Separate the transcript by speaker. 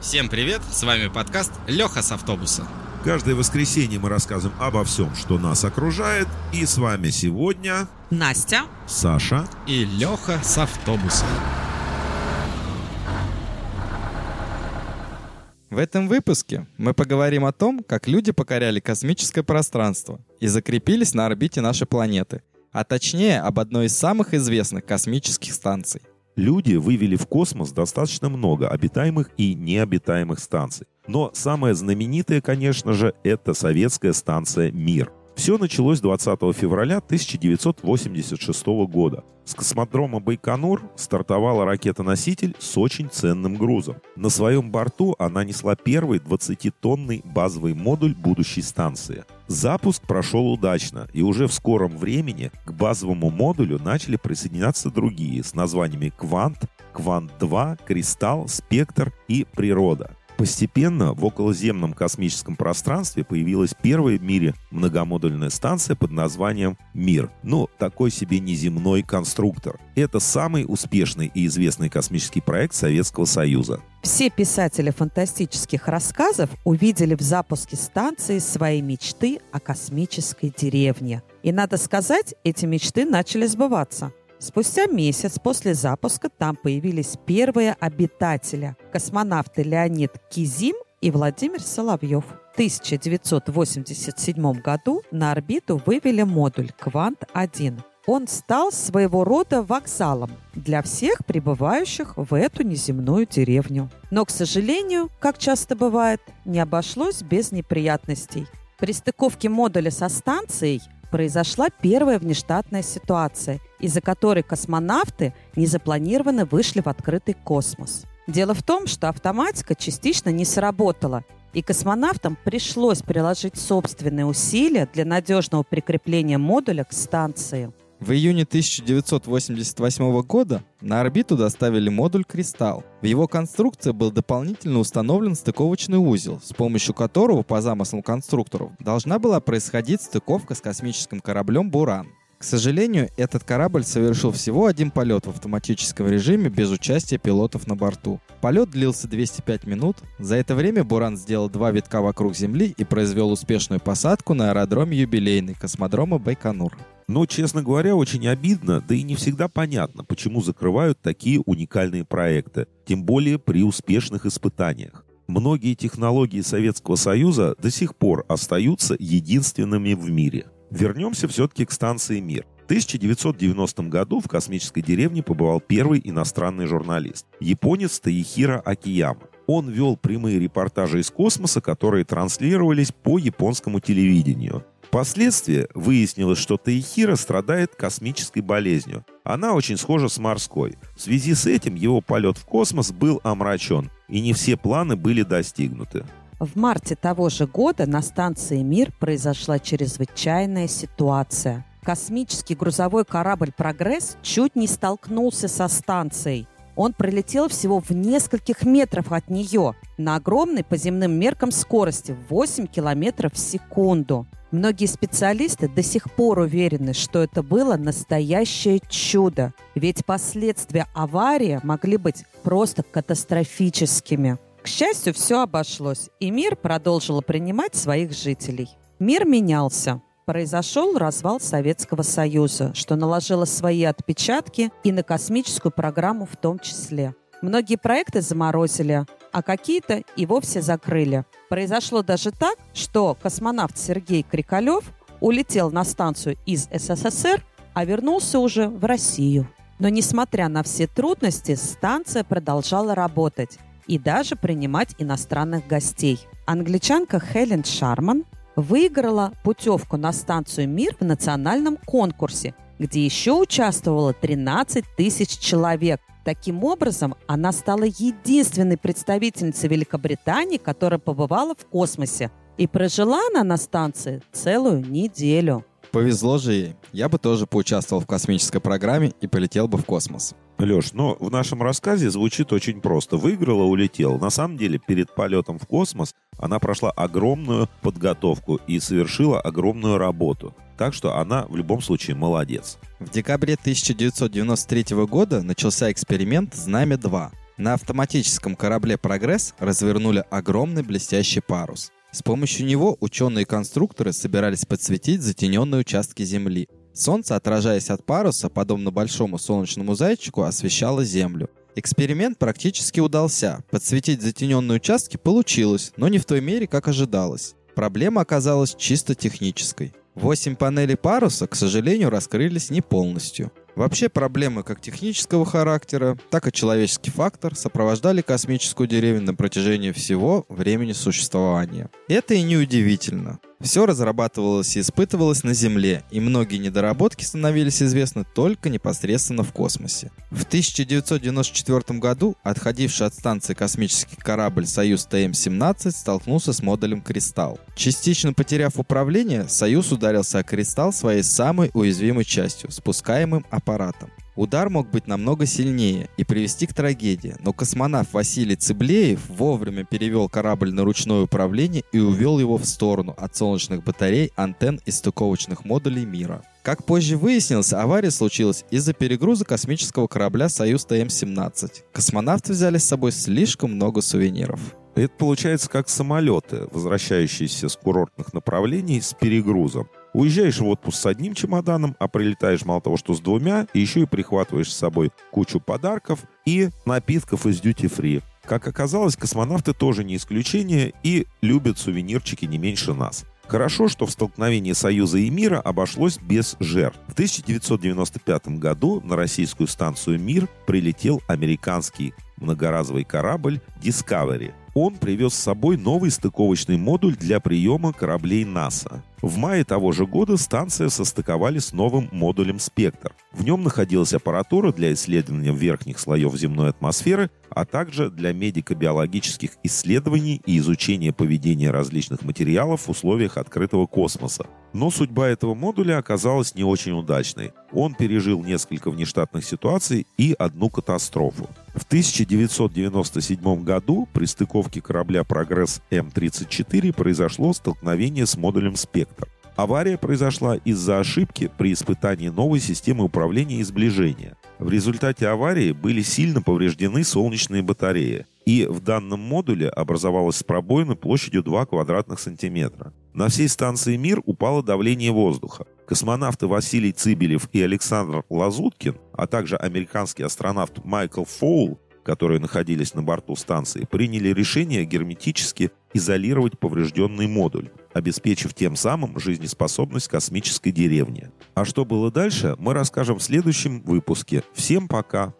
Speaker 1: Всем привет, с вами подкаст Леха с автобуса.
Speaker 2: Каждое воскресенье мы рассказываем обо всем, что нас окружает. И с вами сегодня
Speaker 3: Настя.
Speaker 2: Саша.
Speaker 1: И Леха с автобуса.
Speaker 4: В этом выпуске мы поговорим о том, как люди покоряли космическое пространство и закрепились на орбите нашей планеты, а точнее об одной из самых известных космических станций.
Speaker 2: Люди вывели в космос достаточно много обитаемых и необитаемых станций. Но самая знаменитая, конечно же, это советская станция «Мир». Все началось 20 февраля 1986 года. С космодрома Байконур стартовала ракета-носитель с очень ценным грузом. На своем борту она несла первый 20-тонный базовый модуль будущей станции. Запуск прошел удачно, и уже в скором времени к базовому модулю начали присоединяться другие с названиями «Квант», «Квант-2», «Кристалл», «Спектр» и «Природа». Постепенно в околоземном космическом пространстве появилась первая в мире многомодульная станция под названием «Мир». Ну, такой себе неземной конструктор. Это самый успешный и известный космический проект Советского Союза.
Speaker 3: Все писатели фантастических рассказов увидели в запуске станции свои мечты о космической деревне. И надо сказать, эти мечты начали сбываться. Спустя месяц после запуска там появились первые обитатели – космонавты Леонид Кизим и Владимир Соловьев. В 1987 году на орбиту вывели модуль «Квант-1». Он стал своего рода вокзалом для всех прибывающих в эту неземную деревню. Но, к сожалению, как часто бывает, не обошлось без неприятностей. При стыковке модуля со станцией произошла первая внештатная ситуация, из-за которой космонавты незапланированно вышли в открытый космос. Дело в том, что автоматика частично не сработала, и космонавтам пришлось приложить собственные усилия для надежного прикрепления модуля к станции.
Speaker 4: В июне 1988 года на орбиту доставили модуль «Кристалл». В его конструкции был дополнительно установлен стыковочный узел, с помощью которого, по замыслам конструкторов, должна была происходить стыковка с космическим кораблем «Буран». К сожалению, этот корабль совершил всего один полет в автоматическом режиме без участия пилотов на борту. Полет длился 205 минут. За это время «Буран» сделал два витка вокруг Земли и произвел успешную посадку на аэродроме юбилейный космодрома Байконур.
Speaker 2: Но, честно говоря, очень обидно, да и не всегда понятно, почему закрывают такие уникальные проекты, тем более при успешных испытаниях. Многие технологии Советского Союза до сих пор остаются единственными в мире. Вернемся все-таки к станции «Мир». В 1990 году в космической деревне побывал первый иностранный журналист – японец Таихира Акияма. Он вел прямые репортажи из космоса, которые транслировались по японскому телевидению. Впоследствии выяснилось, что Таихира страдает космической болезнью. Она очень схожа с морской. В связи с этим его полет в космос был омрачен, и не все планы были достигнуты.
Speaker 3: В марте того же года на станции «Мир» произошла чрезвычайная ситуация. Космический грузовой корабль «Прогресс» чуть не столкнулся со станцией. Он пролетел всего в нескольких метрах от нее на огромной по земным меркам скорости 8 километров в секунду. Многие специалисты до сих пор уверены, что это было настоящее чудо, ведь последствия аварии могли быть просто катастрофическими. К счастью, все обошлось, и мир продолжил принимать своих жителей. Мир менялся. Произошел развал Советского Союза, что наложило свои отпечатки и на космическую программу в том числе. Многие проекты заморозили, а какие-то и вовсе закрыли. Произошло даже так, что космонавт Сергей Крикалев улетел на станцию из СССР, а вернулся уже в Россию. Но несмотря на все трудности, станция продолжала работать и даже принимать иностранных гостей. Англичанка Хелен Шарман выиграла путевку на станцию «Мир» в национальном конкурсе, где еще участвовало 13 тысяч человек. Таким образом, она стала единственной представительницей Великобритании, которая побывала в космосе. И прожила она на станции целую неделю.
Speaker 4: Повезло же ей. Я бы тоже поучаствовал в космической программе и полетел бы в космос.
Speaker 2: Леш, но в нашем рассказе звучит очень просто. Выиграла, улетела. На самом деле, перед полетом в космос она прошла огромную подготовку и совершила огромную работу. Так что она в любом случае молодец.
Speaker 4: В декабре 1993 года начался эксперимент «Знамя-2». На автоматическом корабле «Прогресс» развернули огромный блестящий парус. С помощью него ученые-конструкторы собирались подсветить затененные участки Земли. Солнце, отражаясь от паруса, подобно большому солнечному зайчику, освещало Землю. Эксперимент практически удался. Подсветить затененные участки получилось, но не в той мере, как ожидалось. Проблема оказалась чисто технической. Восемь панелей паруса, к сожалению, раскрылись не полностью. Вообще проблемы как технического характера, так и человеческий фактор сопровождали космическую деревню на протяжении всего времени существования. Это и не удивительно. Все разрабатывалось и испытывалось на Земле, и многие недоработки становились известны только непосредственно в космосе. В 1994 году отходивший от станции космический корабль «Союз ТМ-17» столкнулся с модулем «Кристалл». Частично потеряв управление, «Союз» ударился о «Кристалл» своей самой уязвимой частью – спускаемым аппаратом. Удар мог быть намного сильнее и привести к трагедии, но космонавт Василий Цыблеев вовремя перевел корабль на ручное управление и увел его в сторону от солнечных батарей, антенн и стыковочных модулей мира. Как позже выяснилось, авария случилась из-за перегруза космического корабля «Союз ТМ-17». Космонавты взяли с собой слишком много сувениров.
Speaker 2: Это получается как самолеты, возвращающиеся с курортных направлений с перегрузом. Уезжаешь в отпуск с одним чемоданом, а прилетаешь мало того, что с двумя, и еще и прихватываешь с собой кучу подарков и напитков из дьюти-фри. Как оказалось, космонавты тоже не исключение и любят сувенирчики не меньше нас. Хорошо, что в столкновении Союза и мира обошлось без жертв. В 1995 году на российскую станцию «Мир» прилетел американский многоразовый корабль Discovery. Он привез с собой новый стыковочный модуль для приема кораблей НАСА. В мае того же года станция состыковали с новым модулем «Спектр». В нем находилась аппаратура для исследования верхних слоев земной атмосферы, а также для медико-биологических исследований и изучения поведения различных материалов в условиях открытого космоса. Но судьба этого модуля оказалась не очень удачной. Он пережил несколько внештатных ситуаций и одну катастрофу. В 1997 году при стыковке корабля «Прогресс М-34» произошло столкновение с модулем «Спектр». Авария произошла из-за ошибки при испытании новой системы управления и сближения. В результате аварии были сильно повреждены солнечные батареи, и в данном модуле образовалась пробоина площадью 2 квадратных сантиметра. На всей станции «Мир» упало давление воздуха. Космонавты Василий Цыбелев и Александр Лазуткин, а также американский астронавт Майкл Фоул которые находились на борту станции, приняли решение герметически изолировать поврежденный модуль, обеспечив тем самым жизнеспособность космической деревни. А что было дальше, мы расскажем в следующем выпуске. Всем пока!